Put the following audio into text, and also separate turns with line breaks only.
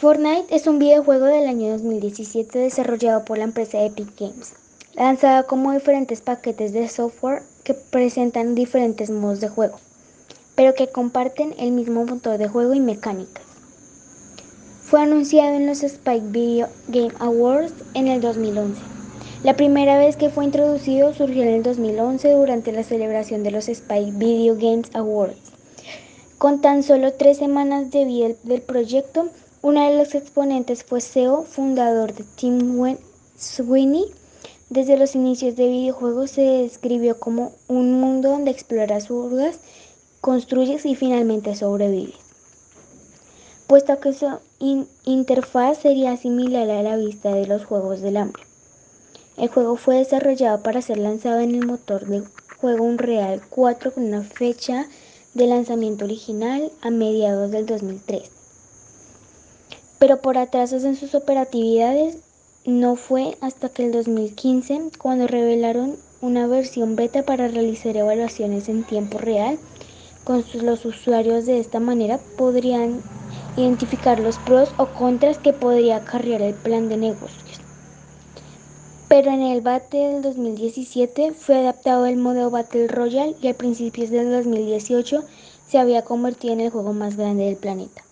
Fortnite es un videojuego del año 2017 desarrollado por la empresa Epic Games, lanzado como diferentes paquetes de software que presentan diferentes modos de juego, pero que comparten el mismo motor de juego y mecánicas. Fue anunciado en los Spike Video Game Awards en el 2011. La primera vez que fue introducido surgió en el 2011 durante la celebración de los Spike Video Games Awards. Con tan solo tres semanas de vida del proyecto, uno de los exponentes fue CEO, fundador de Tim Sweeney. Desde los inicios de videojuegos se describió como un mundo donde exploras burgas, construyes y finalmente sobrevives. Puesto que su interfaz sería similar a la vista de los Juegos del Hambre. El juego fue desarrollado para ser lanzado en el motor de juego Unreal 4 con una fecha de lanzamiento original a mediados del 2003 pero por atrasos en sus operatividades no fue hasta que el 2015 cuando revelaron una versión beta para realizar evaluaciones en tiempo real. Con los usuarios de esta manera podrían identificar los pros o contras que podría acarrear el plan de negocios. Pero en el Battle del 2017 fue adaptado el modo Battle Royale y a principios del 2018 se había convertido en el juego más grande del planeta.